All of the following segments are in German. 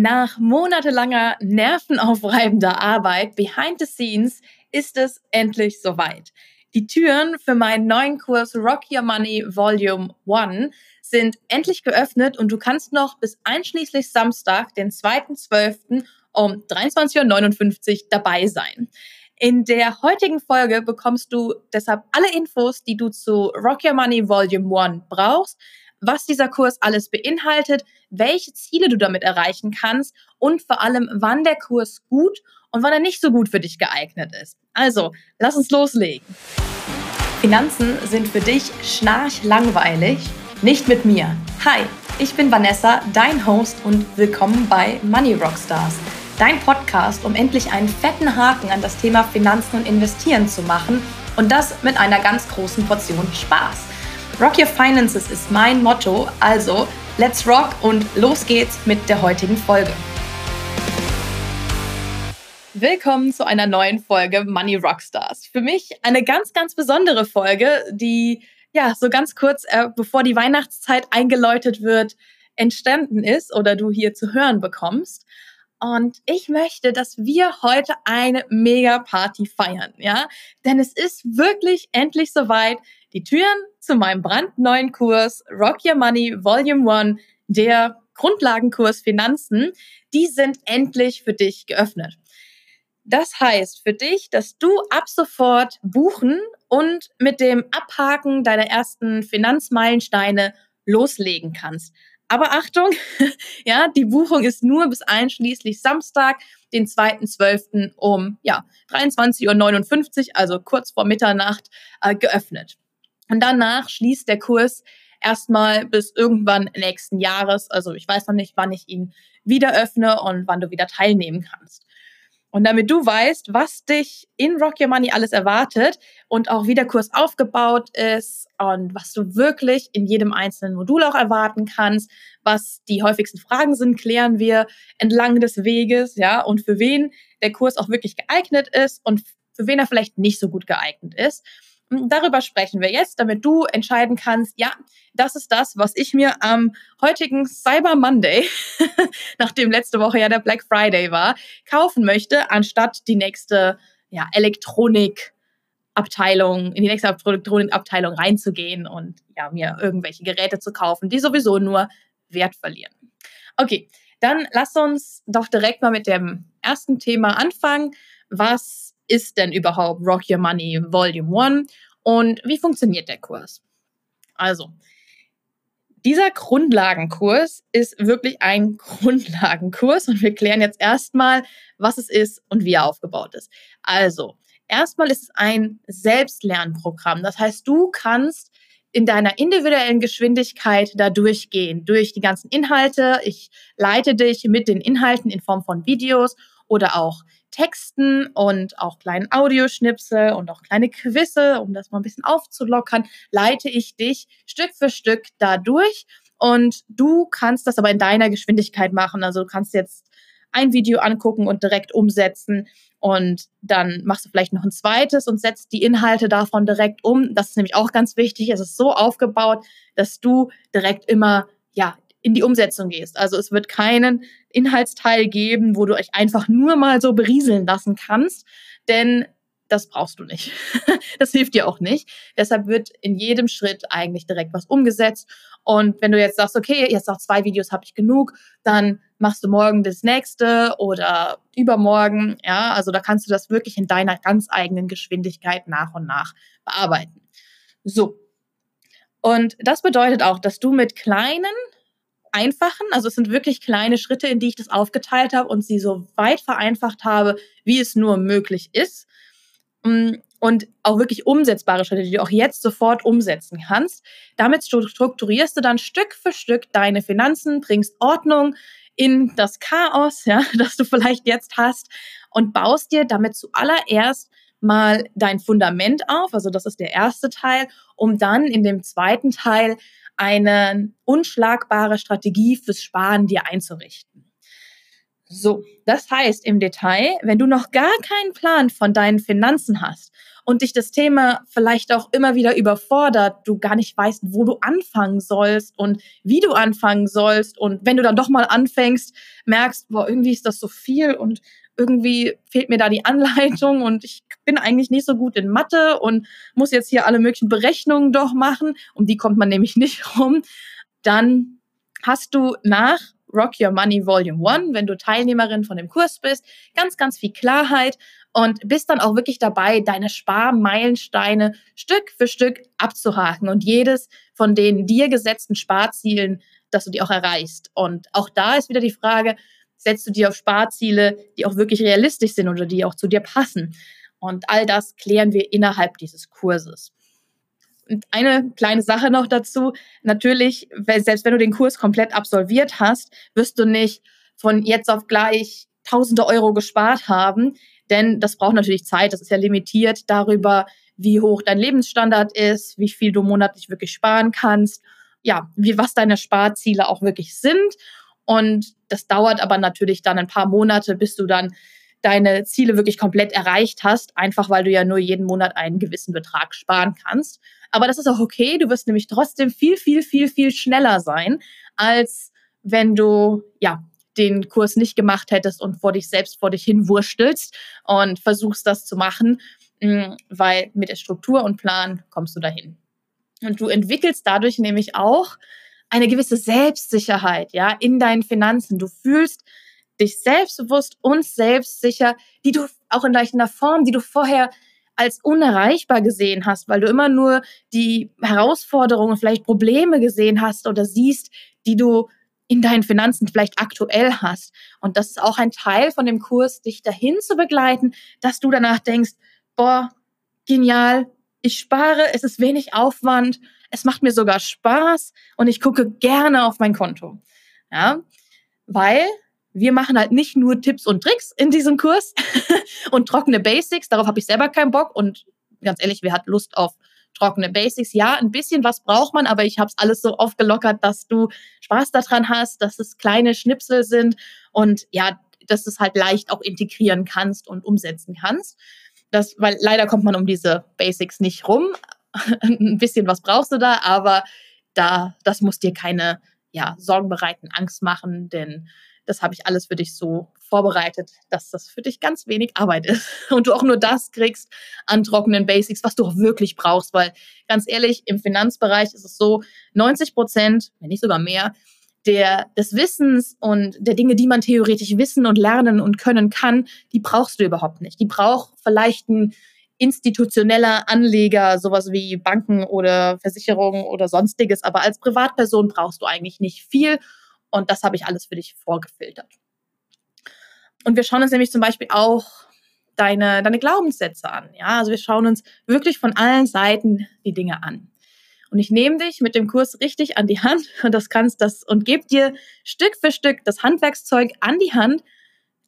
Nach monatelanger nervenaufreibender Arbeit behind the scenes ist es endlich soweit. Die Türen für meinen neuen Kurs Rock Your Money Volume 1 sind endlich geöffnet und du kannst noch bis einschließlich Samstag, den 2.12. um 23.59 Uhr dabei sein. In der heutigen Folge bekommst du deshalb alle Infos, die du zu Rock Your Money Volume 1 brauchst, was dieser Kurs alles beinhaltet, welche Ziele du damit erreichen kannst und vor allem, wann der Kurs gut und wann er nicht so gut für dich geeignet ist. Also, lass uns loslegen. Finanzen sind für dich schnarchlangweilig? Nicht mit mir. Hi, ich bin Vanessa, dein Host und willkommen bei Money Rockstars, dein Podcast, um endlich einen fetten Haken an das Thema Finanzen und Investieren zu machen und das mit einer ganz großen Portion Spaß. Rock Your Finances ist mein Motto, also let's rock und los geht's mit der heutigen Folge. Willkommen zu einer neuen Folge Money Rockstars. Für mich eine ganz, ganz besondere Folge, die ja so ganz kurz, äh, bevor die Weihnachtszeit eingeläutet wird, entstanden ist oder du hier zu hören bekommst. Und ich möchte, dass wir heute eine Mega-Party feiern, ja? Denn es ist wirklich endlich soweit. Die Türen zu meinem brandneuen Kurs Rock Your Money Volume 1, der Grundlagenkurs Finanzen, die sind endlich für dich geöffnet. Das heißt für dich, dass du ab sofort buchen und mit dem Abhaken deiner ersten Finanzmeilensteine loslegen kannst. Aber Achtung, ja, die Buchung ist nur bis einschließlich Samstag, den 2.12. um ja, 23.59 Uhr, also kurz vor Mitternacht, äh, geöffnet. Und danach schließt der Kurs erstmal bis irgendwann nächsten Jahres. Also ich weiß noch nicht, wann ich ihn wieder öffne und wann du wieder teilnehmen kannst. Und damit du weißt, was dich in Rock Your Money alles erwartet und auch wie der Kurs aufgebaut ist und was du wirklich in jedem einzelnen Modul auch erwarten kannst, was die häufigsten Fragen sind, klären wir entlang des Weges, ja, und für wen der Kurs auch wirklich geeignet ist und für wen er vielleicht nicht so gut geeignet ist. Darüber sprechen wir jetzt, damit du entscheiden kannst, ja, das ist das, was ich mir am heutigen Cyber Monday, nachdem letzte Woche ja der Black Friday war, kaufen möchte, anstatt die nächste ja, Elektronik in die nächste Elektronikabteilung reinzugehen und ja, mir irgendwelche Geräte zu kaufen, die sowieso nur Wert verlieren. Okay, dann lass uns doch direkt mal mit dem ersten Thema anfangen. Was ist denn überhaupt Rock Your Money Volume 1 und wie funktioniert der Kurs? Also, dieser Grundlagenkurs ist wirklich ein Grundlagenkurs und wir klären jetzt erstmal, was es ist und wie er aufgebaut ist. Also, erstmal ist es ein Selbstlernprogramm. Das heißt, du kannst in deiner individuellen Geschwindigkeit da durchgehen, durch die ganzen Inhalte. Ich leite dich mit den Inhalten in Form von Videos oder auch Texten und auch kleinen Audioschnipsel und auch kleine Quizze, um das mal ein bisschen aufzulockern, leite ich dich Stück für Stück dadurch. Und du kannst das aber in deiner Geschwindigkeit machen. Also du kannst jetzt ein Video angucken und direkt umsetzen. Und dann machst du vielleicht noch ein zweites und setzt die Inhalte davon direkt um. Das ist nämlich auch ganz wichtig. Es ist so aufgebaut, dass du direkt immer ja in die Umsetzung gehst. Also es wird keinen Inhaltsteil geben, wo du euch einfach nur mal so berieseln lassen kannst, denn das brauchst du nicht. das hilft dir auch nicht. Deshalb wird in jedem Schritt eigentlich direkt was umgesetzt. Und wenn du jetzt sagst, okay, jetzt noch zwei Videos habe ich genug, dann machst du morgen das nächste oder übermorgen. Ja, also da kannst du das wirklich in deiner ganz eigenen Geschwindigkeit nach und nach bearbeiten. So. Und das bedeutet auch, dass du mit kleinen vereinfachen. Also es sind wirklich kleine Schritte, in die ich das aufgeteilt habe und sie so weit vereinfacht habe, wie es nur möglich ist. Mm, und auch wirklich umsetzbare Schritte, die du auch jetzt sofort umsetzen kannst. Damit strukturierst du dann Stück für Stück deine Finanzen, bringst Ordnung in das Chaos, ja, das du vielleicht jetzt hast und baust dir damit zuallererst mal dein Fundament auf, also das ist der erste Teil, um dann in dem zweiten Teil eine unschlagbare Strategie fürs Sparen dir einzurichten. So, das heißt im Detail, wenn du noch gar keinen Plan von deinen Finanzen hast und dich das Thema vielleicht auch immer wieder überfordert, du gar nicht weißt, wo du anfangen sollst und wie du anfangen sollst und wenn du dann doch mal anfängst, merkst, boah, irgendwie ist das so viel und irgendwie fehlt mir da die Anleitung und ich bin eigentlich nicht so gut in Mathe und muss jetzt hier alle möglichen Berechnungen doch machen, um die kommt man nämlich nicht rum, dann hast du nach Rock Your Money Volume 1, wenn du Teilnehmerin von dem Kurs bist, ganz, ganz viel Klarheit und bist dann auch wirklich dabei, deine Sparmeilensteine Stück für Stück abzuhaken und jedes von den dir gesetzten Sparzielen, dass du die auch erreichst. Und auch da ist wieder die Frage, setzt du dir auf Sparziele, die auch wirklich realistisch sind oder die auch zu dir passen? Und all das klären wir innerhalb dieses Kurses. Und eine kleine Sache noch dazu. Natürlich, selbst wenn du den Kurs komplett absolviert hast, wirst du nicht von jetzt auf gleich tausende Euro gespart haben, denn das braucht natürlich Zeit. Das ist ja limitiert darüber, wie hoch dein Lebensstandard ist, wie viel du monatlich wirklich sparen kannst, ja, wie was deine Sparziele auch wirklich sind. Und das dauert aber natürlich dann ein paar Monate, bis du dann deine Ziele wirklich komplett erreicht hast, einfach weil du ja nur jeden Monat einen gewissen Betrag sparen kannst. Aber das ist auch okay. Du wirst nämlich trotzdem viel, viel, viel, viel schneller sein, als wenn du, ja, den Kurs nicht gemacht hättest und vor dich selbst vor dich hin wurstelst und versuchst das zu machen, mm, weil mit der Struktur und Plan kommst du dahin. Und du entwickelst dadurch nämlich auch eine gewisse Selbstsicherheit, ja, in deinen Finanzen. Du fühlst dich selbstbewusst und selbstsicher, die du auch in einer Form, die du vorher als unerreichbar gesehen hast, weil du immer nur die Herausforderungen, vielleicht Probleme gesehen hast oder siehst, die du in deinen Finanzen vielleicht aktuell hast. Und das ist auch ein Teil von dem Kurs, dich dahin zu begleiten, dass du danach denkst, boah, genial, ich spare, es ist wenig Aufwand, es macht mir sogar Spaß und ich gucke gerne auf mein Konto. Ja, weil wir machen halt nicht nur Tipps und Tricks in diesem Kurs und trockene Basics, darauf habe ich selber keinen Bock und ganz ehrlich, wer hat Lust auf trockene Basics? Ja, ein bisschen was braucht man, aber ich habe es alles so aufgelockert, dass du Spaß daran hast, dass es kleine Schnipsel sind und ja, dass es halt leicht auch integrieren kannst und umsetzen kannst. Das, weil leider kommt man um diese Basics nicht rum. ein bisschen was brauchst du da, aber da, das muss dir keine ja, Sorgen bereiten, Angst machen, denn das habe ich alles für dich so vorbereitet, dass das für dich ganz wenig Arbeit ist und du auch nur das kriegst an trockenen Basics, was du auch wirklich brauchst, weil ganz ehrlich, im Finanzbereich ist es so, 90 Prozent, wenn nicht sogar mehr, der, des Wissens und der Dinge, die man theoretisch wissen und lernen und können kann, die brauchst du überhaupt nicht. Die braucht vielleicht ein institutioneller Anleger, sowas wie Banken oder Versicherungen oder sonstiges. Aber als Privatperson brauchst du eigentlich nicht viel. Und das habe ich alles für dich vorgefiltert. Und wir schauen uns nämlich zum Beispiel auch deine, deine Glaubenssätze an. Ja, also wir schauen uns wirklich von allen Seiten die Dinge an. Und ich nehme dich mit dem Kurs richtig an die Hand und das kannst das und gebe dir Stück für Stück das Handwerkszeug an die Hand,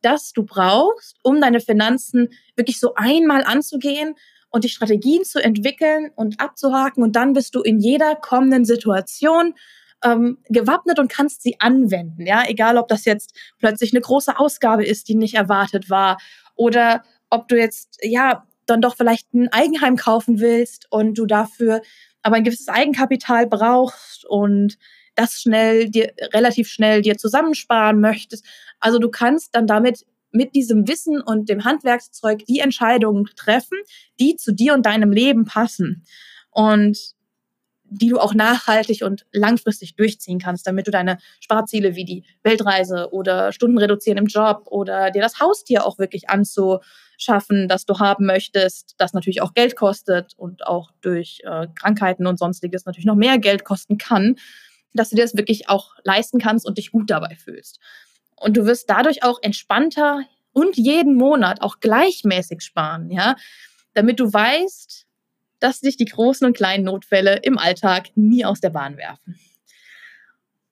das du brauchst, um deine Finanzen wirklich so einmal anzugehen und die Strategien zu entwickeln und abzuhaken. Und dann bist du in jeder kommenden Situation ähm, gewappnet und kannst sie anwenden. Ja, egal ob das jetzt plötzlich eine große Ausgabe ist, die nicht erwartet war, oder ob du jetzt ja dann doch vielleicht ein Eigenheim kaufen willst und du dafür aber ein gewisses Eigenkapital brauchst und das schnell dir relativ schnell dir zusammensparen möchtest. Also du kannst dann damit mit diesem Wissen und dem Handwerkszeug die Entscheidungen treffen, die zu dir und deinem Leben passen. Und die du auch nachhaltig und langfristig durchziehen kannst, damit du deine Sparziele wie die Weltreise oder Stunden reduzieren im Job oder dir das Haustier auch wirklich anzuschaffen, das du haben möchtest, das natürlich auch Geld kostet und auch durch äh, Krankheiten und sonstiges natürlich noch mehr Geld kosten kann, dass du dir das wirklich auch leisten kannst und dich gut dabei fühlst. Und du wirst dadurch auch entspannter und jeden Monat auch gleichmäßig sparen, ja, damit du weißt, dass dich die großen und kleinen Notfälle im Alltag nie aus der Bahn werfen.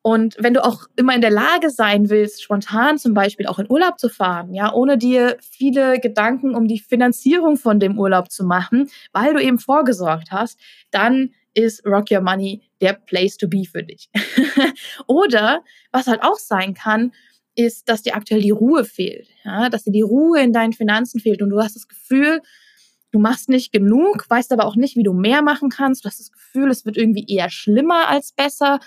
Und wenn du auch immer in der Lage sein willst, spontan zum Beispiel auch in Urlaub zu fahren, ja, ohne dir viele Gedanken um die Finanzierung von dem Urlaub zu machen, weil du eben vorgesorgt hast, dann ist Rock Your Money der Place to be für dich. Oder was halt auch sein kann, ist, dass dir aktuell die Ruhe fehlt, ja, dass dir die Ruhe in deinen Finanzen fehlt und du hast das Gefühl, du machst nicht genug, weißt aber auch nicht, wie du mehr machen kannst. Du hast das Gefühl, es wird irgendwie eher schlimmer als besser.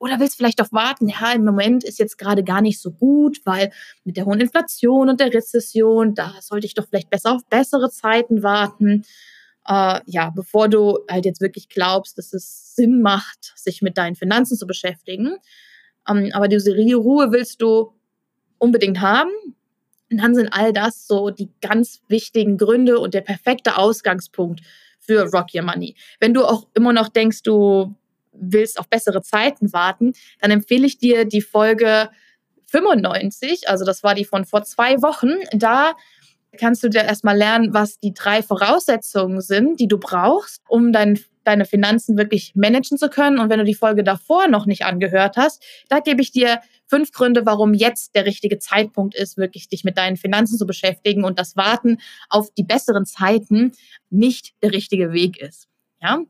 Oder willst vielleicht auch warten, ja, im Moment ist jetzt gerade gar nicht so gut, weil mit der hohen Inflation und der Rezession, da sollte ich doch vielleicht besser auf bessere Zeiten warten. Äh, ja, bevor du halt jetzt wirklich glaubst, dass es Sinn macht, sich mit deinen Finanzen zu beschäftigen. Ähm, aber diese Ruhe willst du unbedingt haben. Und dann sind all das so die ganz wichtigen Gründe und der perfekte Ausgangspunkt für Rock Your Money. Wenn du auch immer noch denkst, du willst auf bessere Zeiten warten, dann empfehle ich dir die Folge 95, also das war die von vor zwei Wochen. Da kannst du dir erstmal lernen, was die drei Voraussetzungen sind, die du brauchst, um dein, deine Finanzen wirklich managen zu können. Und wenn du die Folge davor noch nicht angehört hast, da gebe ich dir fünf Gründe, warum jetzt der richtige Zeitpunkt ist, wirklich dich mit deinen Finanzen zu beschäftigen und das Warten auf die besseren Zeiten nicht der richtige Weg ist. Ja?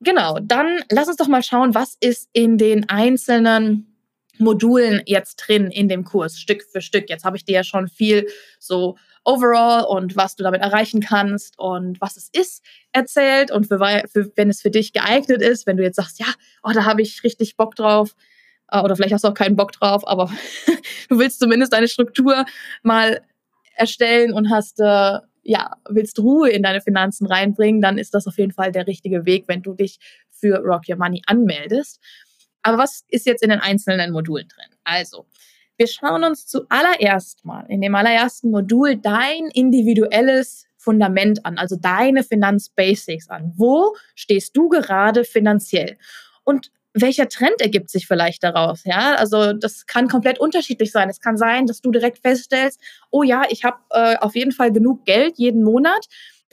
Genau, dann lass uns doch mal schauen, was ist in den einzelnen Modulen jetzt drin in dem Kurs, Stück für Stück. Jetzt habe ich dir ja schon viel so overall und was du damit erreichen kannst und was es ist erzählt und für, für, wenn es für dich geeignet ist, wenn du jetzt sagst, ja, oh, da habe ich richtig Bock drauf oder vielleicht hast du auch keinen Bock drauf, aber du willst zumindest deine Struktur mal erstellen und hast äh, ja, willst Ruhe in deine Finanzen reinbringen, dann ist das auf jeden Fall der richtige Weg, wenn du dich für Rock Your Money anmeldest. Aber was ist jetzt in den einzelnen Modulen drin? Also, wir schauen uns zuallererst mal in dem allerersten Modul dein individuelles Fundament an, also deine Finanzbasics an. Wo stehst du gerade finanziell? Und welcher Trend ergibt sich vielleicht daraus? Ja, also das kann komplett unterschiedlich sein. Es kann sein, dass du direkt feststellst, oh ja, ich habe äh, auf jeden Fall genug Geld jeden Monat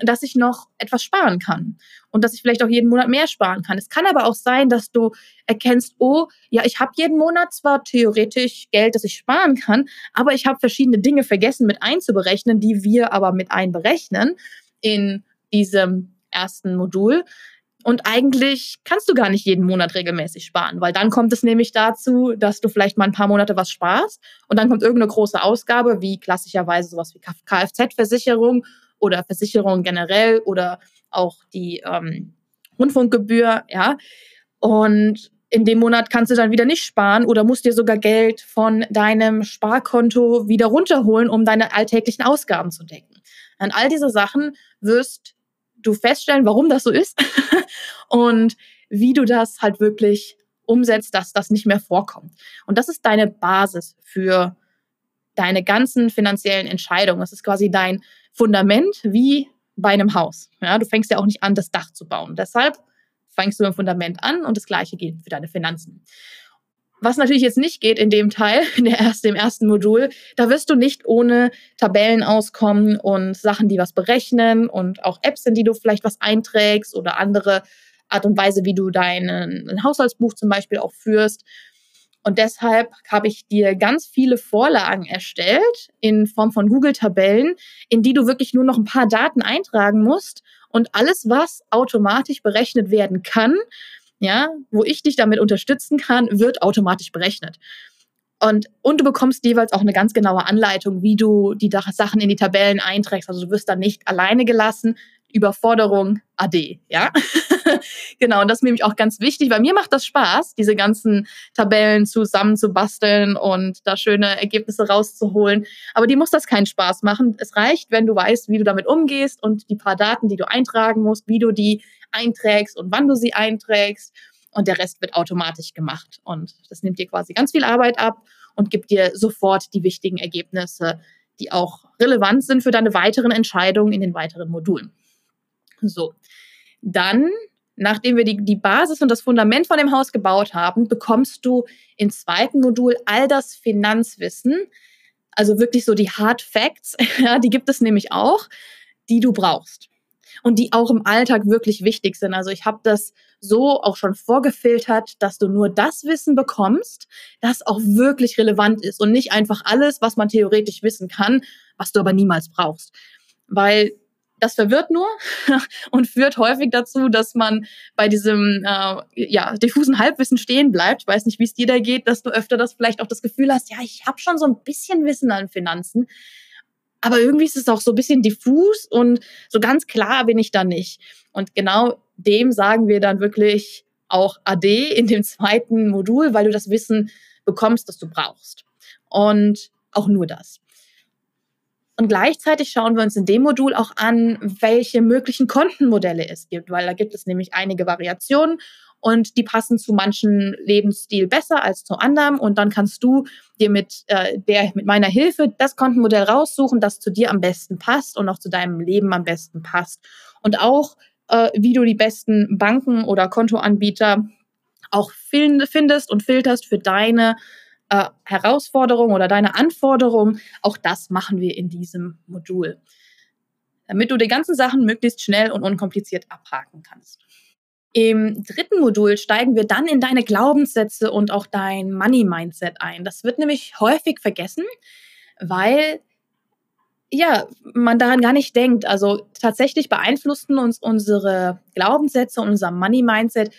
dass ich noch etwas sparen kann und dass ich vielleicht auch jeden Monat mehr sparen kann. Es kann aber auch sein, dass du erkennst, oh, ja, ich habe jeden Monat zwar theoretisch Geld, das ich sparen kann, aber ich habe verschiedene Dinge vergessen mit einzuberechnen, die wir aber mit einberechnen in diesem ersten Modul. Und eigentlich kannst du gar nicht jeden Monat regelmäßig sparen, weil dann kommt es nämlich dazu, dass du vielleicht mal ein paar Monate was sparst und dann kommt irgendeine große Ausgabe, wie klassischerweise sowas wie Kfz-Versicherung oder Versicherung generell oder auch die ähm, Rundfunkgebühr, ja. Und in dem Monat kannst du dann wieder nicht sparen oder musst dir sogar Geld von deinem Sparkonto wieder runterholen, um deine alltäglichen Ausgaben zu decken. An all diese Sachen wirst du feststellen, warum das so ist und wie du das halt wirklich umsetzt, dass das nicht mehr vorkommt. Und das ist deine Basis für deine ganzen finanziellen Entscheidungen. Das ist quasi dein Fundament wie bei einem Haus. Ja, du fängst ja auch nicht an, das Dach zu bauen. Deshalb fängst du im Fundament an und das Gleiche gilt für deine Finanzen. Was natürlich jetzt nicht geht in dem Teil, in der erste, im ersten Modul, da wirst du nicht ohne Tabellen auskommen und Sachen, die was berechnen und auch Apps, in die du vielleicht was einträgst oder andere Art und Weise, wie du dein Haushaltsbuch zum Beispiel auch führst. Und deshalb habe ich dir ganz viele Vorlagen erstellt in Form von Google-Tabellen, in die du wirklich nur noch ein paar Daten eintragen musst und alles, was automatisch berechnet werden kann, ja, wo ich dich damit unterstützen kann, wird automatisch berechnet. Und, und du bekommst jeweils auch eine ganz genaue Anleitung, wie du die Sachen in die Tabellen einträgst. Also du wirst dann nicht alleine gelassen. Überforderung AD, ja. genau, und das ist nämlich auch ganz wichtig, weil mir macht das Spaß, diese ganzen Tabellen zusammenzubasteln und da schöne Ergebnisse rauszuholen. Aber die muss das keinen Spaß machen. Es reicht, wenn du weißt, wie du damit umgehst und die paar Daten, die du eintragen musst, wie du die einträgst und wann du sie einträgst. Und der Rest wird automatisch gemacht. Und das nimmt dir quasi ganz viel Arbeit ab und gibt dir sofort die wichtigen Ergebnisse, die auch relevant sind für deine weiteren Entscheidungen in den weiteren Modulen. So, dann, nachdem wir die, die Basis und das Fundament von dem Haus gebaut haben, bekommst du im zweiten Modul all das Finanzwissen, also wirklich so die Hard Facts, ja, die gibt es nämlich auch, die du brauchst und die auch im Alltag wirklich wichtig sind. Also ich habe das so auch schon vorgefiltert, dass du nur das Wissen bekommst, das auch wirklich relevant ist und nicht einfach alles, was man theoretisch wissen kann, was du aber niemals brauchst. Weil das verwirrt nur und führt häufig dazu, dass man bei diesem äh, ja, diffusen Halbwissen stehen bleibt. Ich weiß nicht, wie es dir da geht, dass du öfter das vielleicht auch das Gefühl hast, ja, ich habe schon so ein bisschen Wissen an Finanzen, aber irgendwie ist es auch so ein bisschen diffus und so ganz klar bin ich da nicht. Und genau dem sagen wir dann wirklich auch AD in dem zweiten Modul, weil du das Wissen bekommst, das du brauchst. Und auch nur das. Und gleichzeitig schauen wir uns in dem Modul auch an, welche möglichen Kontenmodelle es gibt, weil da gibt es nämlich einige Variationen und die passen zu manchen Lebensstil besser als zu anderem. Und dann kannst du dir mit äh, der mit meiner Hilfe das Kontenmodell raussuchen, das zu dir am besten passt und auch zu deinem Leben am besten passt. Und auch äh, wie du die besten Banken oder Kontoanbieter auch find, findest und filterst für deine äh, Herausforderung oder deine Anforderung. Auch das machen wir in diesem Modul, damit du die ganzen Sachen möglichst schnell und unkompliziert abhaken kannst. Im dritten Modul steigen wir dann in deine Glaubenssätze und auch dein Money-Mindset ein. Das wird nämlich häufig vergessen, weil ja, man daran gar nicht denkt. Also tatsächlich beeinflussen uns unsere Glaubenssätze und unser Money-Mindset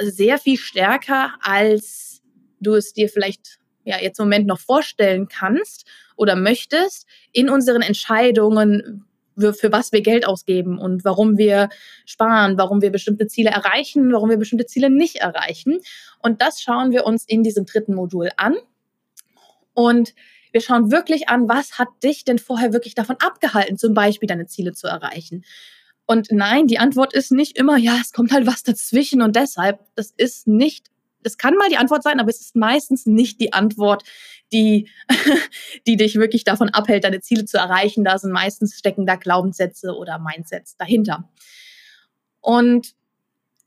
sehr viel stärker, als du es dir vielleicht ja jetzt im Moment noch vorstellen kannst oder möchtest in unseren Entscheidungen, für was wir Geld ausgeben und warum wir sparen, warum wir bestimmte Ziele erreichen, warum wir bestimmte Ziele nicht erreichen. Und das schauen wir uns in diesem dritten Modul an. Und wir schauen wirklich an, was hat dich denn vorher wirklich davon abgehalten, zum Beispiel deine Ziele zu erreichen. Und nein, die Antwort ist nicht immer, ja, es kommt halt was dazwischen und deshalb, das ist nicht es kann mal die Antwort sein, aber es ist meistens nicht die Antwort, die, die dich wirklich davon abhält, deine Ziele zu erreichen. Da sind meistens stecken da Glaubenssätze oder Mindsets dahinter. Und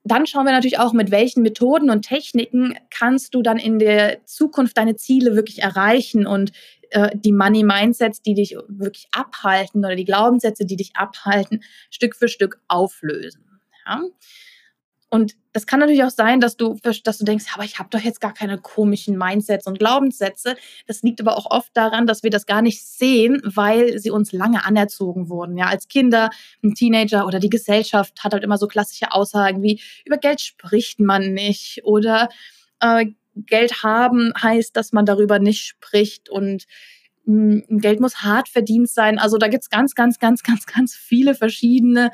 dann schauen wir natürlich auch, mit welchen Methoden und Techniken kannst du dann in der Zukunft deine Ziele wirklich erreichen und äh, die Money Mindsets, die dich wirklich abhalten oder die Glaubenssätze, die dich abhalten, Stück für Stück auflösen. Ja? Und das kann natürlich auch sein, dass du, dass du denkst, aber ich habe doch jetzt gar keine komischen Mindsets und Glaubenssätze. Das liegt aber auch oft daran, dass wir das gar nicht sehen, weil sie uns lange anerzogen wurden. Ja, als Kinder, ein Teenager oder die Gesellschaft hat halt immer so klassische Aussagen wie über Geld spricht man nicht oder äh, Geld haben heißt, dass man darüber nicht spricht und mh, hm, Geld muss hart verdient sein. Also da gibt's ganz, ganz, ganz, ganz, ganz viele verschiedene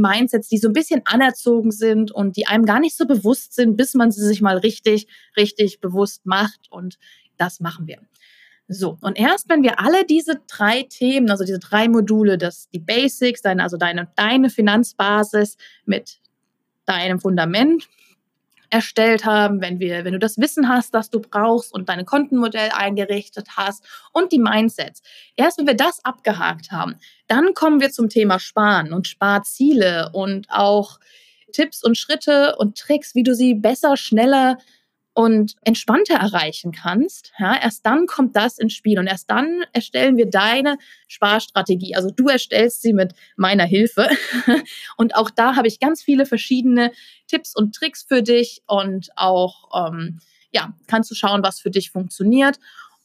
Mindsets, die so ein bisschen anerzogen sind und die einem gar nicht so bewusst sind, bis man sie sich mal richtig, richtig bewusst macht. Und das machen wir. So, und erst wenn wir alle diese drei Themen, also diese drei Module, das, die Basics, deine, also deine, deine Finanzbasis mit deinem Fundament, erstellt haben, wenn wir, wenn du das Wissen hast, das du brauchst und dein Kontenmodell eingerichtet hast und die Mindsets. Erst wenn wir das abgehakt haben, dann kommen wir zum Thema Sparen und Sparziele und auch Tipps und Schritte und Tricks, wie du sie besser, schneller und entspannter erreichen kannst, ja, erst dann kommt das ins Spiel und erst dann erstellen wir deine Sparstrategie. Also du erstellst sie mit meiner Hilfe und auch da habe ich ganz viele verschiedene Tipps und Tricks für dich und auch ähm, ja kannst du schauen, was für dich funktioniert.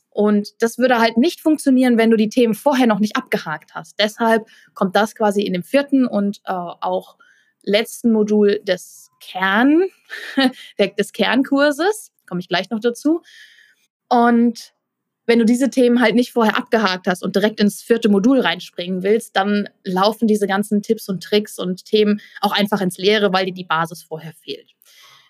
Und das würde halt nicht funktionieren, wenn du die Themen vorher noch nicht abgehakt hast. Deshalb kommt das quasi in dem vierten und äh, auch letzten Modul des Kern, des Kernkurses. Komme ich gleich noch dazu. Und wenn du diese Themen halt nicht vorher abgehakt hast und direkt ins vierte Modul reinspringen willst, dann laufen diese ganzen Tipps und Tricks und Themen auch einfach ins Leere, weil dir die Basis vorher fehlt.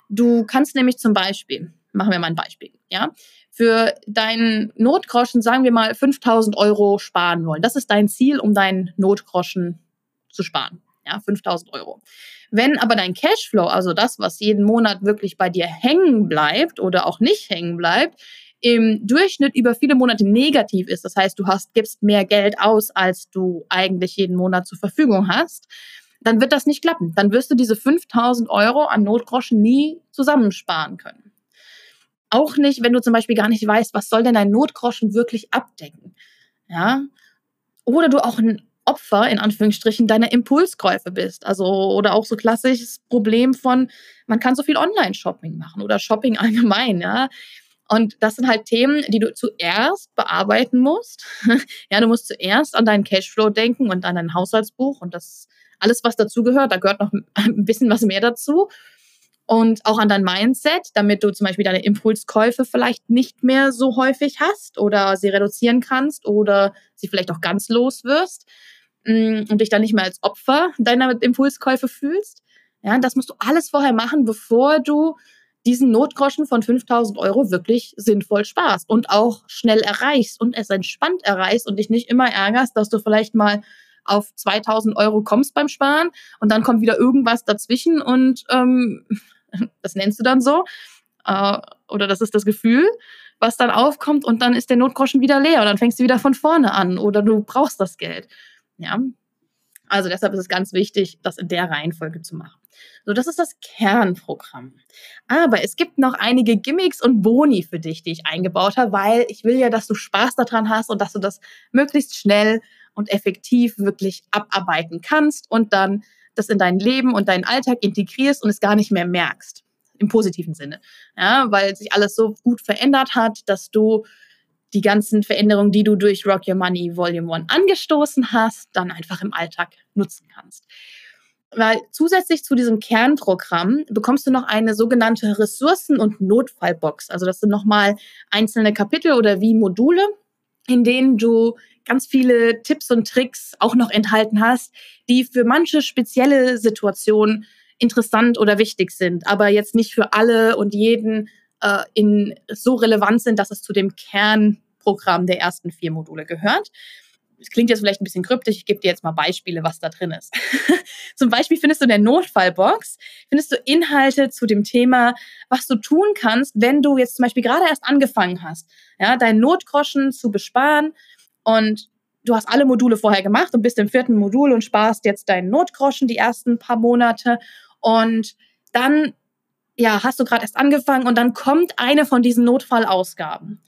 Du kannst nämlich zum Beispiel, machen wir mal ein Beispiel, ja, für deinen Notgroschen, sagen wir mal, 5000 Euro sparen wollen. Das ist dein Ziel, um deinen Notgroschen zu sparen ja, 5000 Euro. Wenn aber dein Cashflow, also das, was jeden Monat wirklich bei dir hängen bleibt oder auch nicht hängen bleibt, im Durchschnitt über viele Monate negativ ist, das heißt, du hast, gibst mehr Geld aus, als du eigentlich jeden Monat zur Verfügung hast, dann wird das nicht klappen. Dann wirst du diese 5000 Euro an Notgroschen nie zusammensparen können. Auch nicht, wenn du zum Beispiel gar nicht weißt, was soll denn dein Notgroschen wirklich abdecken. Ja, oder du auch ein Opfer in Anführungsstrichen deiner Impulskäufe bist. Also oder auch so klassisches Problem von, man kann so viel Online-Shopping machen oder Shopping allgemein, ja. Und das sind halt Themen, die du zuerst bearbeiten musst. ja, du musst zuerst an deinen Cashflow denken und an dein Haushaltsbuch und das alles, was dazugehört. Da gehört noch ein bisschen was mehr dazu. Und auch an dein Mindset, damit du zum Beispiel deine Impulskäufe vielleicht nicht mehr so häufig hast oder sie reduzieren kannst oder sie vielleicht auch ganz los wirst und dich dann nicht mehr als Opfer deiner Impulskäufe fühlst. Ja, das musst du alles vorher machen, bevor du diesen Notgroschen von 5000 Euro wirklich sinnvoll sparst und auch schnell erreichst und es entspannt erreichst und dich nicht immer ärgerst, dass du vielleicht mal auf 2000 Euro kommst beim Sparen und dann kommt wieder irgendwas dazwischen und ähm, das nennst du dann so äh, oder das ist das Gefühl, was dann aufkommt und dann ist der Notgroschen wieder leer und dann fängst du wieder von vorne an oder du brauchst das Geld. Ja, also deshalb ist es ganz wichtig, das in der Reihenfolge zu machen. So, das ist das Kernprogramm. Aber es gibt noch einige Gimmicks und Boni für dich, die ich eingebaut habe, weil ich will ja, dass du Spaß daran hast und dass du das möglichst schnell und effektiv wirklich abarbeiten kannst und dann das in dein Leben und deinen Alltag integrierst und es gar nicht mehr merkst. Im positiven Sinne. Ja, weil sich alles so gut verändert hat, dass du die ganzen Veränderungen, die du durch Rock Your Money Volume 1 angestoßen hast, dann einfach im Alltag nutzen kannst. Weil zusätzlich zu diesem Kernprogramm bekommst du noch eine sogenannte Ressourcen- und Notfallbox. Also das sind nochmal einzelne Kapitel oder wie Module, in denen du ganz viele Tipps und Tricks auch noch enthalten hast, die für manche spezielle Situationen interessant oder wichtig sind, aber jetzt nicht für alle und jeden äh, in, so relevant sind, dass es zu dem Kernprogramm der ersten vier Module gehört. Es klingt jetzt vielleicht ein bisschen kryptisch, ich gebe dir jetzt mal Beispiele, was da drin ist. Zum Beispiel findest du in der Notfallbox, findest du Inhalte zu dem Thema, was du tun kannst, wenn du jetzt zum Beispiel gerade erst angefangen hast, ja, deinen Notgroschen zu besparen und du hast alle Module vorher gemacht und bist im vierten Modul und sparst jetzt deinen Notgroschen die ersten paar Monate und dann ja, hast du gerade erst angefangen und dann kommt eine von diesen Notfallausgaben.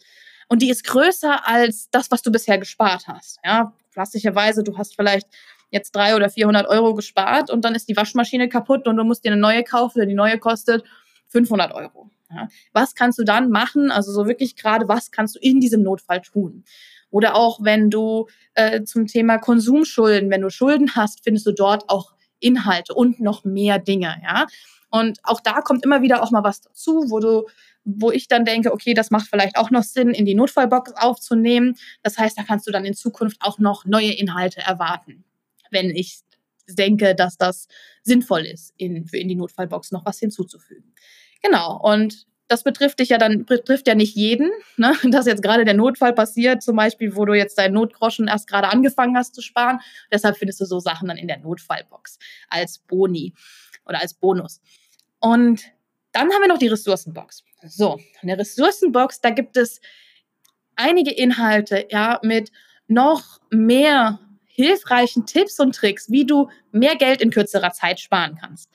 Und die ist größer als das, was du bisher gespart hast. Ja, klassischerweise, du hast vielleicht jetzt drei oder 400 Euro gespart und dann ist die Waschmaschine kaputt und du musst dir eine neue kaufen, die neue kostet 500 Euro. Ja. Was kannst du dann machen? Also so wirklich gerade, was kannst du in diesem Notfall tun? Oder auch wenn du äh, zum Thema Konsumschulden, wenn du Schulden hast, findest du dort auch Inhalte und noch mehr Dinge. Ja, und auch da kommt immer wieder auch mal was dazu, wo du wo ich dann denke, okay, das macht vielleicht auch noch Sinn, in die Notfallbox aufzunehmen. Das heißt, da kannst du dann in Zukunft auch noch neue Inhalte erwarten, wenn ich denke, dass das sinnvoll ist, in, in die Notfallbox noch was hinzuzufügen. Genau. Und das betrifft dich ja dann, betrifft ja nicht jeden, ne? dass jetzt gerade der Notfall passiert, zum Beispiel, wo du jetzt deinen Notgroschen erst gerade angefangen hast zu sparen. Deshalb findest du so Sachen dann in der Notfallbox als Boni oder als Bonus. Und dann haben wir noch die Ressourcenbox. So, in der Ressourcenbox, da gibt es einige Inhalte, ja, mit noch mehr hilfreichen Tipps und Tricks, wie du mehr Geld in kürzerer Zeit sparen kannst.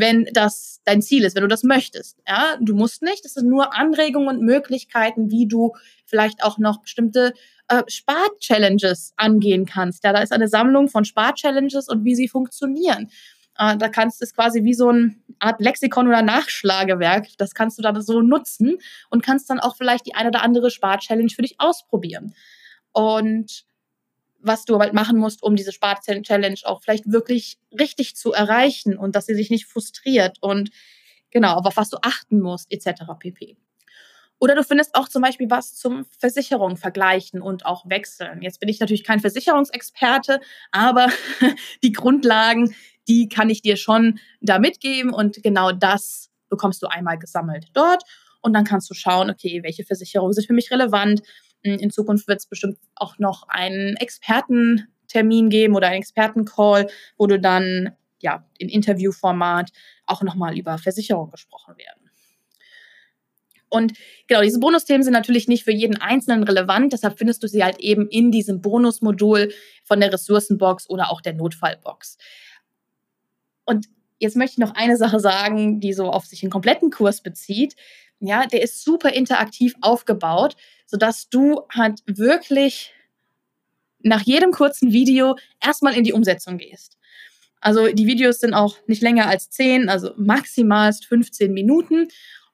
Wenn das dein Ziel ist, wenn du das möchtest. Ja, du musst nicht. Es sind nur Anregungen und Möglichkeiten, wie du vielleicht auch noch bestimmte äh, Spar-Challenges angehen kannst. Ja, da ist eine Sammlung von Spar-Challenges und wie sie funktionieren. Äh, da kannst du es quasi wie so eine Art Lexikon oder Nachschlagewerk, das kannst du dann so nutzen und kannst dann auch vielleicht die eine oder andere Spar-Challenge für dich ausprobieren. Und was du halt machen musst, um diese Spar-Challenge auch vielleicht wirklich richtig zu erreichen und dass sie sich nicht frustriert und genau, auf was du achten musst, etc. pp. Oder du findest auch zum Beispiel was zum Versicherung vergleichen und auch wechseln. Jetzt bin ich natürlich kein Versicherungsexperte, aber die Grundlagen, die kann ich dir schon da mitgeben und genau das bekommst du einmal gesammelt dort und dann kannst du schauen, okay, welche Versicherungen sind für mich relevant. Hm, in Zukunft wird es bestimmt auch noch einen Expertentermin geben oder einen Expertencall, wo du dann ja in Interviewformat auch nochmal über Versicherungen gesprochen werden. Und genau, diese Bonusthemen sind natürlich nicht für jeden Einzelnen relevant, deshalb findest du sie halt eben in diesem Bonusmodul von der Ressourcenbox oder auch der Notfallbox. Und jetzt möchte ich noch eine Sache sagen, die so auf sich einen kompletten Kurs bezieht. Ja, der ist super interaktiv aufgebaut, sodass du halt wirklich nach jedem kurzen Video erstmal in die Umsetzung gehst. Also die Videos sind auch nicht länger als 10, also maximalst 15 Minuten.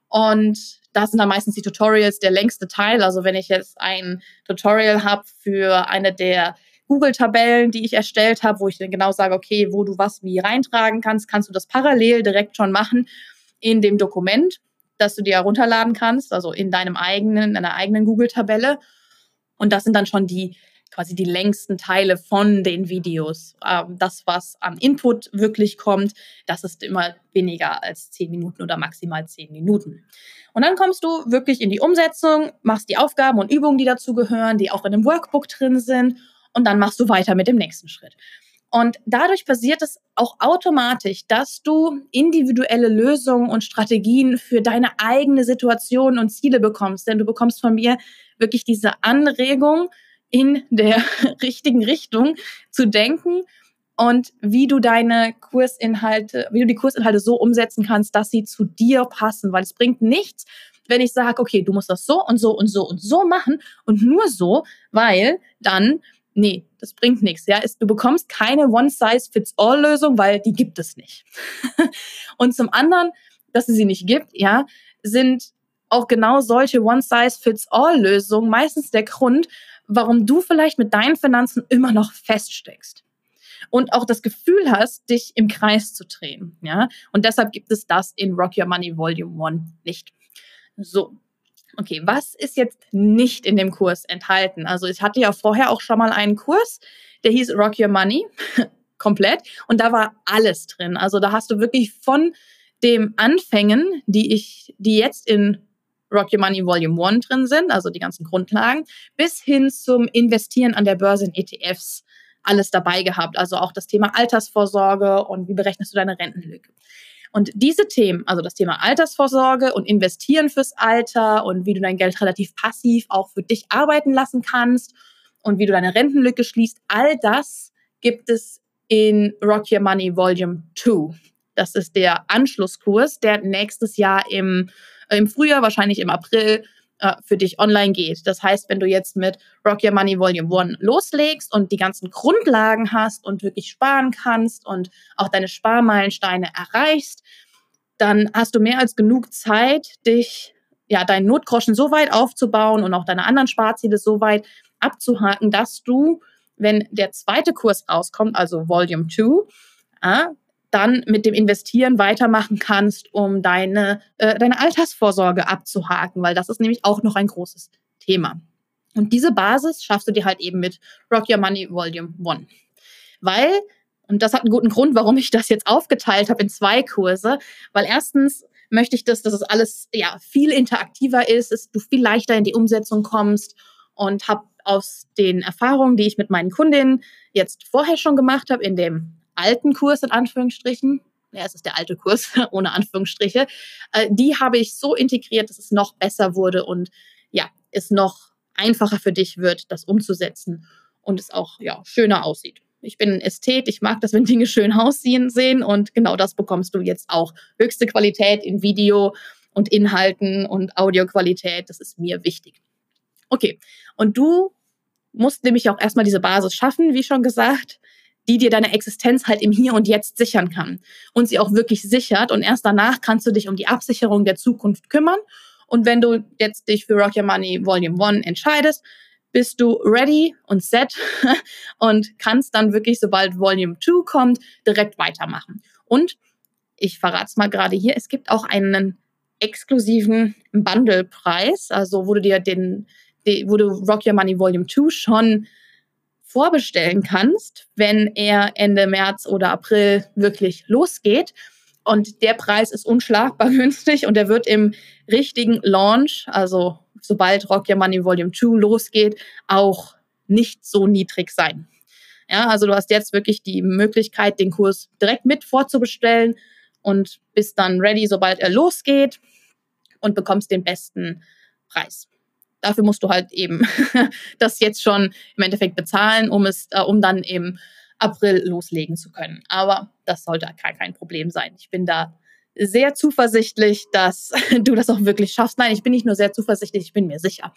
Und das sind dann meistens die Tutorials der längste Teil. Also wenn ich jetzt ein Tutorial habe für eine der Google-Tabellen, die ich erstellt habe, wo ich dann genau sage, okay, wo du was wie reintragen kannst, kannst du das parallel direkt schon machen in dem Dokument, das du dir herunterladen kannst, also in deinem eigenen, deiner eigenen Google-Tabelle. Und das sind dann schon die quasi die längsten Teile von den Videos. Ähm, das, was an Input wirklich kommt, das ist immer weniger als zehn Minuten oder maximal zehn Minuten. Und dann kommst du wirklich in die Umsetzung, machst die Aufgaben und Übungen, die dazu gehören, die auch in einem Workbook drin sind. Und dann machst du weiter mit dem nächsten Schritt. Und dadurch passiert es auch automatisch, dass du individuelle Lösungen und Strategien für deine eigene Situation und Ziele bekommst. Denn du bekommst von mir wirklich diese Anregung, in der richtigen Richtung zu denken und wie du deine Kursinhalte, wie du die Kursinhalte so umsetzen kannst, dass sie zu dir passen, weil es bringt nichts, wenn ich sage, okay, du musst das so und so und so und so machen und nur so, weil dann nee, das bringt nichts. Ja, du bekommst keine One-Size-Fits-All-Lösung, weil die gibt es nicht. und zum anderen, dass es sie nicht gibt, ja, sind auch genau solche One-Size-Fits-All-Lösungen meistens der Grund, warum du vielleicht mit deinen Finanzen immer noch feststeckst und auch das Gefühl hast, dich im Kreis zu drehen. Ja? Und deshalb gibt es das in Rock Your Money Volume 1 nicht. So. Okay, was ist jetzt nicht in dem Kurs enthalten? Also ich hatte ja vorher auch schon mal einen Kurs, der hieß Rock Your Money komplett und da war alles drin. Also da hast du wirklich von dem Anfängen, die ich, die jetzt in Rock Your Money Volume 1 drin sind, also die ganzen Grundlagen, bis hin zum Investieren an der Börse in ETFs alles dabei gehabt. Also auch das Thema Altersvorsorge und wie berechnest du deine Rentenlücke. Und diese Themen, also das Thema Altersvorsorge und Investieren fürs Alter und wie du dein Geld relativ passiv auch für dich arbeiten lassen kannst und wie du deine Rentenlücke schließt, all das gibt es in Rock Your Money Volume 2. Das ist der Anschlusskurs, der nächstes Jahr im im Frühjahr, wahrscheinlich im April, für dich online geht. Das heißt, wenn du jetzt mit Rock Your Money Volume 1 loslegst und die ganzen Grundlagen hast und wirklich sparen kannst und auch deine Sparmeilensteine erreichst, dann hast du mehr als genug Zeit, dich, ja, deinen Notgroschen so weit aufzubauen und auch deine anderen Sparziele so weit abzuhaken, dass du, wenn der zweite Kurs rauskommt, also Volume 2, äh, dann mit dem Investieren weitermachen kannst, um deine, äh, deine Altersvorsorge abzuhaken, weil das ist nämlich auch noch ein großes Thema. Und diese Basis schaffst du dir halt eben mit Rock Your Money Volume 1. Weil, und das hat einen guten Grund, warum ich das jetzt aufgeteilt habe in zwei Kurse, weil erstens möchte ich, dass, dass es alles ja, viel interaktiver ist, dass du viel leichter in die Umsetzung kommst und habe aus den Erfahrungen, die ich mit meinen Kundinnen jetzt vorher schon gemacht habe, in dem alten Kurs in Anführungsstrichen, ja, es ist der alte Kurs ohne Anführungsstriche, äh, die habe ich so integriert, dass es noch besser wurde und ja, es noch einfacher für dich wird, das umzusetzen und es auch ja, schöner aussieht. Ich bin ein Ästhet, ich mag das, wenn Dinge schön aussehen sehen und genau das bekommst du jetzt auch. Höchste Qualität in Video und Inhalten und Audioqualität, das ist mir wichtig. Okay, und du musst nämlich auch erstmal diese Basis schaffen, wie schon gesagt die dir deine Existenz halt im Hier und Jetzt sichern kann und sie auch wirklich sichert. Und erst danach kannst du dich um die Absicherung der Zukunft kümmern. Und wenn du jetzt dich für Rock Your Money Volume 1 entscheidest, bist du ready und set und kannst dann wirklich, sobald Volume 2 kommt, direkt weitermachen. Und ich verrate es mal gerade hier, es gibt auch einen exklusiven Bundle-Preis, also wo du dir den, wo du Rock Your Money Volume 2 schon vorbestellen kannst, wenn er Ende März oder April wirklich losgeht. Und der Preis ist unschlagbar günstig und er wird im richtigen Launch, also sobald Rock Your Money Volume 2 losgeht, auch nicht so niedrig sein. Ja, also du hast jetzt wirklich die Möglichkeit, den Kurs direkt mit vorzubestellen und bist dann ready, sobald er losgeht und bekommst den besten Preis. Dafür musst du halt eben das jetzt schon im Endeffekt bezahlen, um es, äh, um dann im April loslegen zu können. Aber das sollte kein, kein Problem sein. Ich bin da sehr zuversichtlich, dass du das auch wirklich schaffst. Nein, ich bin nicht nur sehr zuversichtlich, ich bin mir sicher.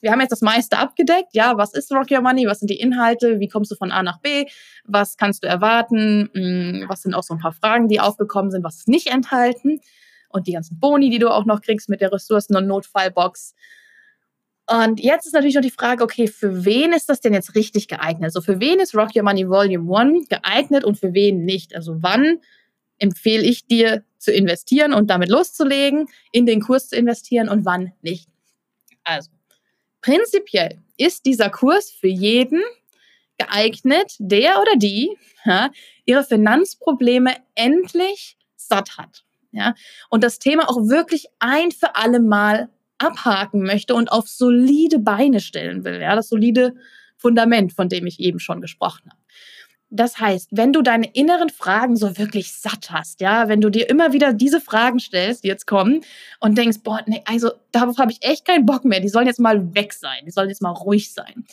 Wir haben jetzt das meiste abgedeckt. Ja, was ist Rock Your Money? Was sind die Inhalte? Wie kommst du von A nach B? Was kannst du erwarten? Hm, was sind auch so ein paar Fragen, die aufgekommen sind? Was ist nicht enthalten? Und die ganzen Boni, die du auch noch kriegst mit der Ressourcen- und Notfallbox. Und jetzt ist natürlich noch die Frage, okay, für wen ist das denn jetzt richtig geeignet? Also für wen ist Rock Your Money Volume 1 geeignet und für wen nicht? Also wann empfehle ich dir zu investieren und damit loszulegen, in den Kurs zu investieren und wann nicht? Also prinzipiell ist dieser Kurs für jeden geeignet, der oder die ja, ihre Finanzprobleme endlich satt hat. Ja, und das Thema auch wirklich ein für alle Mal abhaken möchte und auf solide Beine stellen will. Ja, das solide Fundament, von dem ich eben schon gesprochen habe. Das heißt, wenn du deine inneren Fragen so wirklich satt hast, ja, wenn du dir immer wieder diese Fragen stellst, die jetzt kommen und denkst, boah, nee, also darauf habe ich echt keinen Bock mehr, die sollen jetzt mal weg sein, die sollen jetzt mal ruhig sein.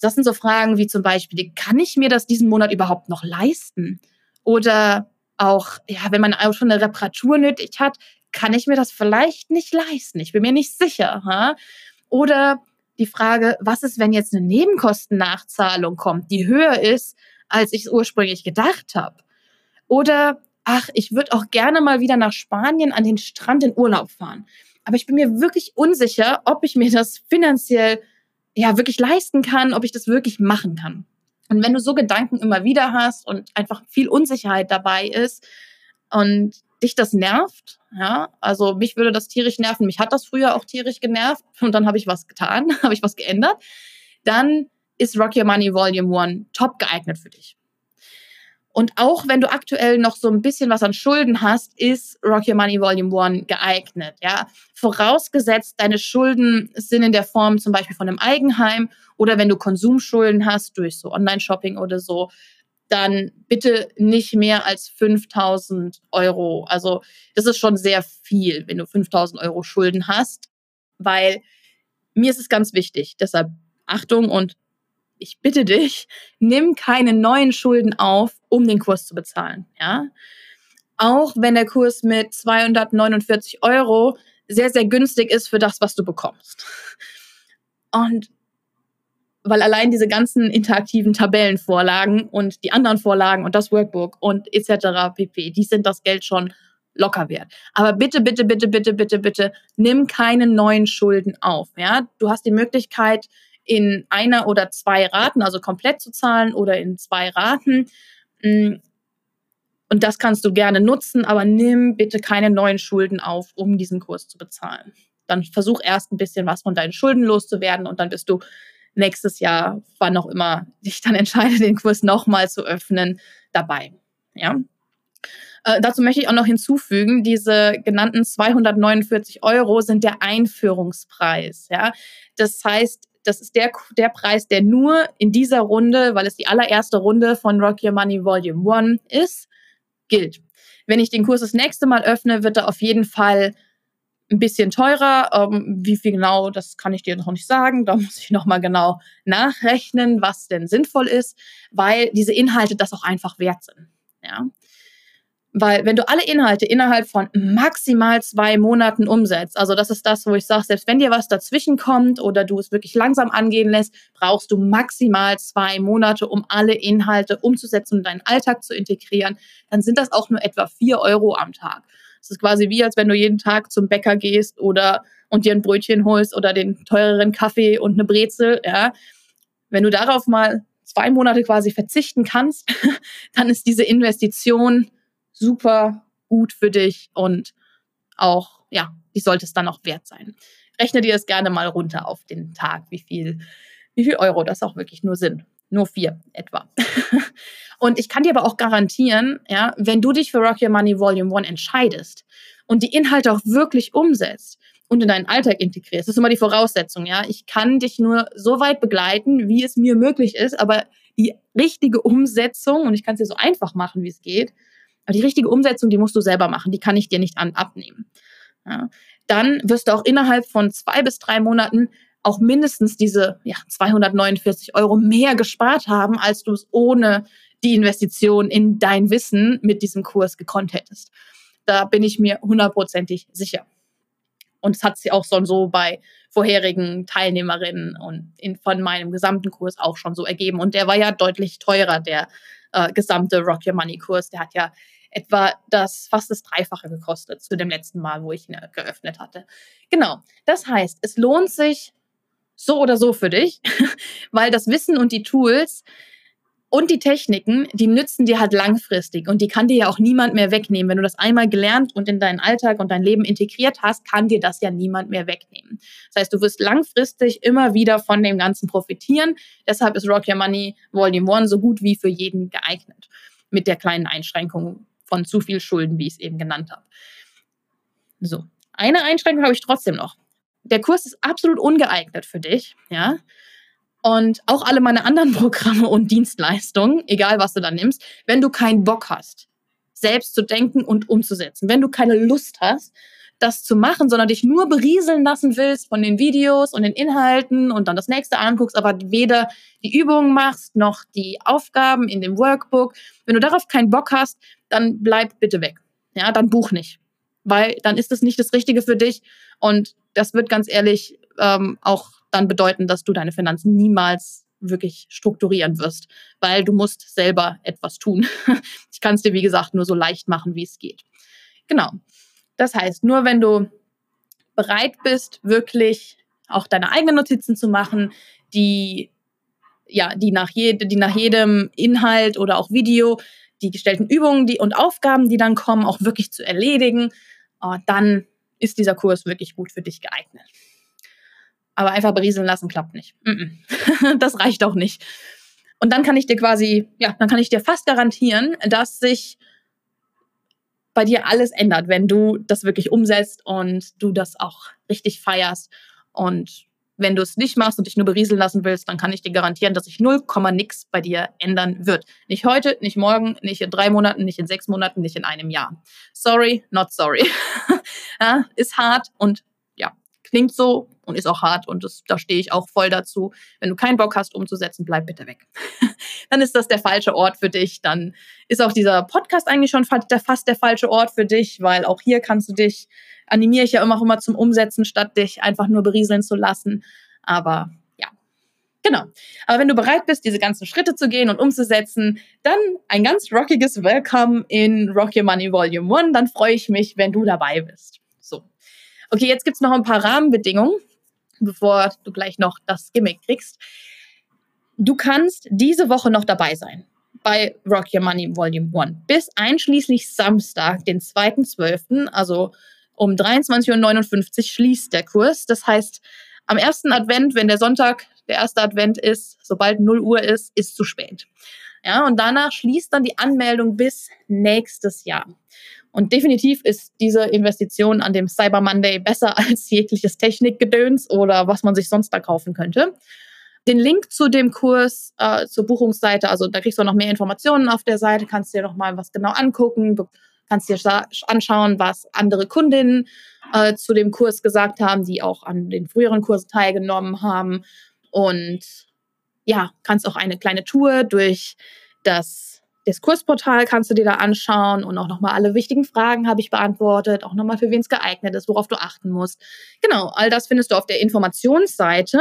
Das sind so Fragen wie zum Beispiel, kann ich mir das diesen Monat überhaupt noch leisten? Oder auch, ja, wenn man auch schon eine Reparatur nötig hat, kann ich mir das vielleicht nicht leisten? Ich bin mir nicht sicher. Ha? Oder die Frage, was ist, wenn jetzt eine Nebenkostennachzahlung kommt, die höher ist, als ich es ursprünglich gedacht habe? Oder, ach, ich würde auch gerne mal wieder nach Spanien an den Strand in Urlaub fahren. Aber ich bin mir wirklich unsicher, ob ich mir das finanziell ja wirklich leisten kann, ob ich das wirklich machen kann. Und wenn du so Gedanken immer wieder hast und einfach viel Unsicherheit dabei ist und dich das nervt, ja, also mich würde das tierisch nerven, mich hat das früher auch tierisch genervt und dann habe ich was getan, habe ich was geändert, dann ist Rock Your Money Volume 1 top geeignet für dich. Und auch wenn du aktuell noch so ein bisschen was an Schulden hast, ist Rock Your Money Volume 1 geeignet. Ja? Vorausgesetzt, deine Schulden sind in der Form zum Beispiel von einem Eigenheim oder wenn du Konsumschulden hast durch so Online-Shopping oder so, dann bitte nicht mehr als 5000 Euro. Also das ist schon sehr viel, wenn du 5000 Euro Schulden hast, weil mir ist es ganz wichtig. Deshalb Achtung und ich bitte dich, nimm keine neuen Schulden auf, um den Kurs zu bezahlen. Ja? Auch wenn der Kurs mit 249 Euro sehr, sehr günstig ist für das, was du bekommst. Und weil allein diese ganzen interaktiven Tabellenvorlagen und die anderen Vorlagen und das Workbook und etc. pp, die sind das Geld schon locker wert. Aber bitte, bitte, bitte, bitte, bitte, bitte, nimm keine neuen Schulden auf. Ja, du hast die Möglichkeit in einer oder zwei Raten, also komplett zu zahlen oder in zwei Raten. Mm. Und das kannst du gerne nutzen, aber nimm bitte keine neuen Schulden auf, um diesen Kurs zu bezahlen. Dann versuch erst ein bisschen was von deinen Schulden loszuwerden und dann bist du nächstes Jahr, wann auch immer dich dann entscheide, den Kurs nochmal zu öffnen, dabei. Ja. Äh, dazu möchte ich auch noch hinzufügen, diese genannten 249 Euro sind der Einführungspreis. Ja. Das heißt, das ist der, der Preis, der nur in dieser Runde, weil es die allererste Runde von Rock Your Money Volume 1 ist, gilt. Wenn ich den Kurs das nächste Mal öffne, wird er auf jeden Fall ein bisschen teurer. Ähm, wie viel genau, das kann ich dir noch nicht sagen. Da muss ich nochmal genau nachrechnen, was denn sinnvoll ist, weil diese Inhalte das auch einfach wert sind. Ja. Weil wenn du alle Inhalte innerhalb von maximal zwei Monaten umsetzt, also das ist das, wo ich sage, selbst wenn dir was dazwischen kommt oder du es wirklich langsam angehen lässt, brauchst du maximal zwei Monate, um alle Inhalte umzusetzen und deinen Alltag zu integrieren, dann sind das auch nur etwa vier Euro am Tag. Es ist quasi wie, als wenn du jeden Tag zum Bäcker gehst oder und dir ein Brötchen holst oder den teureren Kaffee und eine Brezel, ja. Wenn du darauf mal zwei Monate quasi verzichten kannst, dann ist diese Investition super gut für dich und auch, ja, die sollte es dann auch wert sein. Rechne dir das gerne mal runter auf den Tag, wie viel, wie viel Euro das auch wirklich nur sind. Nur vier etwa. und ich kann dir aber auch garantieren, ja, wenn du dich für Rock Your Money Volume 1 entscheidest und die Inhalte auch wirklich umsetzt und in deinen Alltag integrierst, das ist immer die Voraussetzung, ja. Ich kann dich nur so weit begleiten, wie es mir möglich ist, aber die richtige Umsetzung, und ich kann es dir so einfach machen, wie es geht, aber die richtige Umsetzung, die musst du selber machen, die kann ich dir nicht an, abnehmen. Ja. Dann wirst du auch innerhalb von zwei bis drei Monaten auch mindestens diese ja, 249 Euro mehr gespart haben, als du es ohne die Investition in dein Wissen mit diesem Kurs gekonnt hättest. Da bin ich mir hundertprozentig sicher. Und es hat sich auch schon so bei vorherigen Teilnehmerinnen und in, von meinem gesamten Kurs auch schon so ergeben. Und der war ja deutlich teurer, der äh, gesamte Rock Your Money Kurs. Der hat ja etwa das fast das Dreifache gekostet zu dem letzten Mal, wo ich ihn geöffnet hatte. Genau. Das heißt, es lohnt sich so oder so für dich, weil das Wissen und die Tools und die Techniken, die nützen dir halt langfristig und die kann dir ja auch niemand mehr wegnehmen. Wenn du das einmal gelernt und in deinen Alltag und dein Leben integriert hast, kann dir das ja niemand mehr wegnehmen. Das heißt, du wirst langfristig immer wieder von dem Ganzen profitieren. Deshalb ist Rock Your Money Volume 1 so gut wie für jeden geeignet. Mit der kleinen Einschränkung von zu viel Schulden, wie ich es eben genannt habe. So. Eine Einschränkung habe ich trotzdem noch. Der Kurs ist absolut ungeeignet für dich, ja. Und auch alle meine anderen Programme und Dienstleistungen, egal was du da nimmst, wenn du keinen Bock hast, selbst zu denken und umzusetzen, wenn du keine Lust hast, das zu machen, sondern dich nur berieseln lassen willst von den Videos und den Inhalten und dann das nächste anguckst, aber weder die Übungen machst noch die Aufgaben in dem Workbook. Wenn du darauf keinen Bock hast, dann bleib bitte weg. Ja, dann buch nicht, weil dann ist es nicht das Richtige für dich und das wird ganz ehrlich ähm, auch dann bedeuten, dass du deine Finanzen niemals wirklich strukturieren wirst, weil du musst selber etwas tun. Ich kann es dir, wie gesagt, nur so leicht machen, wie es geht. Genau. Das heißt, nur wenn du bereit bist, wirklich auch deine eigenen Notizen zu machen, die ja, die nach, jede, die nach jedem Inhalt oder auch Video die gestellten Übungen die, und Aufgaben, die dann kommen, auch wirklich zu erledigen, äh, dann ist dieser Kurs wirklich gut für dich geeignet. Aber einfach berieseln lassen klappt nicht. das reicht auch nicht. Und dann kann ich dir quasi, ja, dann kann ich dir fast garantieren, dass sich bei dir alles ändert, wenn du das wirklich umsetzt und du das auch richtig feierst. Und wenn du es nicht machst und dich nur berieseln lassen willst, dann kann ich dir garantieren, dass sich 0, nix bei dir ändern wird. Nicht heute, nicht morgen, nicht in drei Monaten, nicht in sechs Monaten, nicht in einem Jahr. Sorry, not sorry. ja, ist hart und klingt so und ist auch hart und das, da stehe ich auch voll dazu. Wenn du keinen Bock hast umzusetzen, bleib bitte weg. dann ist das der falsche Ort für dich. Dann ist auch dieser Podcast eigentlich schon fast der falsche Ort für dich, weil auch hier kannst du dich, animiere ich ja immer auch immer zum Umsetzen, statt dich einfach nur berieseln zu lassen. Aber ja, Genau. Aber wenn du bereit bist, diese ganzen Schritte zu gehen und umzusetzen, dann ein ganz rockiges Welcome in Rock Your Money Volume 1. Dann freue ich mich, wenn du dabei bist. Okay, jetzt gibt's noch ein paar Rahmenbedingungen bevor du gleich noch das Gimmick kriegst. Du kannst diese Woche noch dabei sein bei Rock Your Money Volume 1 bis einschließlich Samstag, den 2.12., also um 23.59 Uhr schließt der Kurs. Das heißt, am ersten Advent, wenn der Sonntag der erste Advent ist, sobald 0 Uhr ist, ist zu spät. Ja, und danach schließt dann die Anmeldung bis nächstes Jahr. Und definitiv ist diese Investition an dem Cyber Monday besser als jegliches Technikgedöns oder was man sich sonst da kaufen könnte. Den Link zu dem Kurs, äh, zur Buchungsseite, also da kriegst du noch mehr Informationen auf der Seite, kannst dir noch mal was genau angucken, kannst dir anschauen, was andere Kundinnen äh, zu dem Kurs gesagt haben, die auch an den früheren Kursen teilgenommen haben. Und ja, kannst auch eine kleine Tour durch das das Kursportal kannst du dir da anschauen und auch nochmal alle wichtigen Fragen habe ich beantwortet, auch nochmal für wen es geeignet ist, worauf du achten musst. Genau, all das findest du auf der Informationsseite.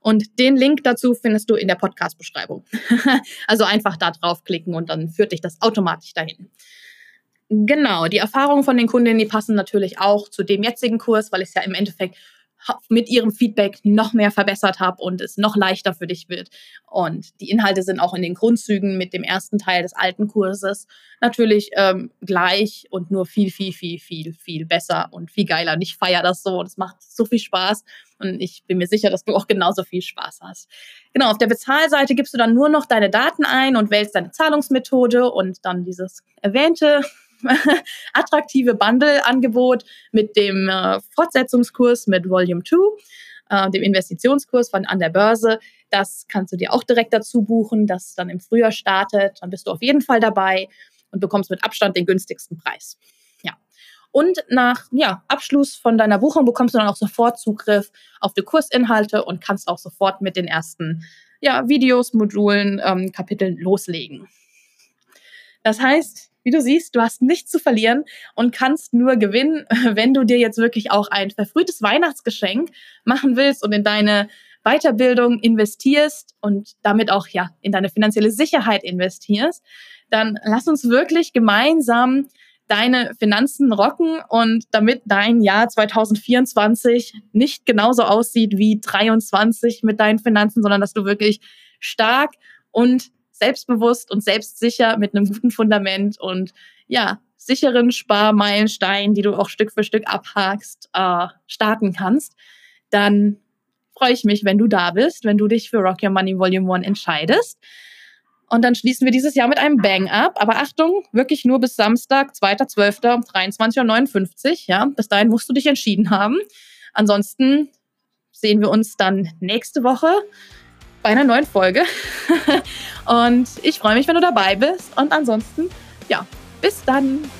Und den Link dazu findest du in der Podcast-Beschreibung. also einfach da draufklicken und dann führt dich das automatisch dahin. Genau, die Erfahrungen von den Kundinnen, die passen natürlich auch zu dem jetzigen Kurs, weil es ja im Endeffekt mit ihrem Feedback noch mehr verbessert habe und es noch leichter für dich wird. Und die Inhalte sind auch in den Grundzügen mit dem ersten Teil des alten Kurses natürlich ähm, gleich und nur viel, viel, viel, viel, viel besser und viel geiler. Und ich feiere das so und es macht so viel Spaß. Und ich bin mir sicher, dass du auch genauso viel Spaß hast. Genau, auf der Bezahlseite gibst du dann nur noch deine Daten ein und wählst deine Zahlungsmethode und dann dieses erwähnte attraktive Bundle-Angebot mit dem äh, Fortsetzungskurs mit Volume 2, äh, dem Investitionskurs von an der Börse. Das kannst du dir auch direkt dazu buchen, das dann im Frühjahr startet. Dann bist du auf jeden Fall dabei und bekommst mit Abstand den günstigsten Preis. Ja. Und nach ja, Abschluss von deiner Buchung bekommst du dann auch sofort Zugriff auf die Kursinhalte und kannst auch sofort mit den ersten ja, Videos, Modulen, ähm, Kapiteln loslegen. Das heißt, wie du siehst, du hast nichts zu verlieren und kannst nur gewinnen, wenn du dir jetzt wirklich auch ein verfrühtes Weihnachtsgeschenk machen willst und in deine Weiterbildung investierst und damit auch ja in deine finanzielle Sicherheit investierst, dann lass uns wirklich gemeinsam deine Finanzen rocken und damit dein Jahr 2024 nicht genauso aussieht wie 23 mit deinen Finanzen, sondern dass du wirklich stark und selbstbewusst und selbstsicher mit einem guten Fundament und ja, sicheren Sparmeilenstein, die du auch Stück für Stück abhakst, äh, starten kannst, dann freue ich mich, wenn du da bist, wenn du dich für Rock Your Money Volume 1 entscheidest. Und dann schließen wir dieses Jahr mit einem Bang ab. Aber Achtung, wirklich nur bis Samstag, 2.12. um 23.59 Uhr. Ja, bis dahin musst du dich entschieden haben. Ansonsten sehen wir uns dann nächste Woche bei einer neuen Folge. und ich freue mich, wenn du dabei bist. Und ansonsten, ja, bis dann.